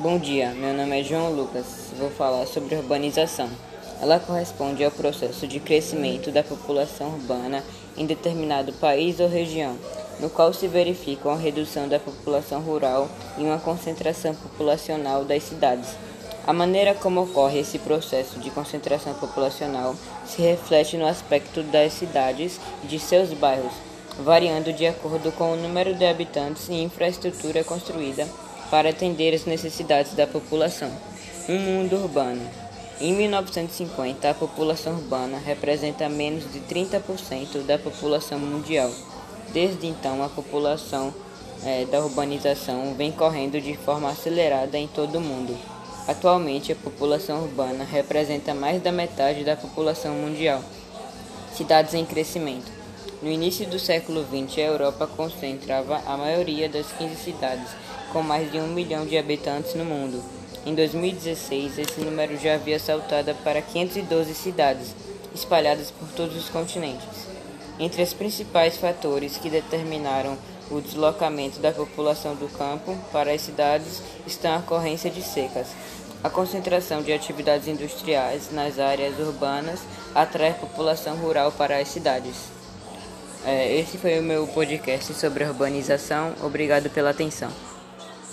Bom dia, meu nome é João Lucas. Vou falar sobre urbanização. Ela corresponde ao processo de crescimento da população urbana em determinado país ou região, no qual se verifica uma redução da população rural e uma concentração populacional das cidades. A maneira como ocorre esse processo de concentração populacional se reflete no aspecto das cidades e de seus bairros, variando de acordo com o número de habitantes e infraestrutura construída para atender as necessidades da população. Um mundo urbano. Em 1950, a população urbana representa menos de 30% da população mundial. Desde então, a população é, da urbanização vem correndo de forma acelerada em todo o mundo. Atualmente, a população urbana representa mais da metade da população mundial. Cidades em crescimento. No início do século XX, a Europa concentrava a maioria das 15 cidades com mais de um milhão de habitantes no mundo. Em 2016, esse número já havia saltado para 512 cidades, espalhadas por todos os continentes. Entre os principais fatores que determinaram o deslocamento da população do campo para as cidades estão a ocorrência de secas. A concentração de atividades industriais nas áreas urbanas atrai a população rural para as cidades. É, esse foi o meu podcast sobre urbanização. Obrigado pela atenção.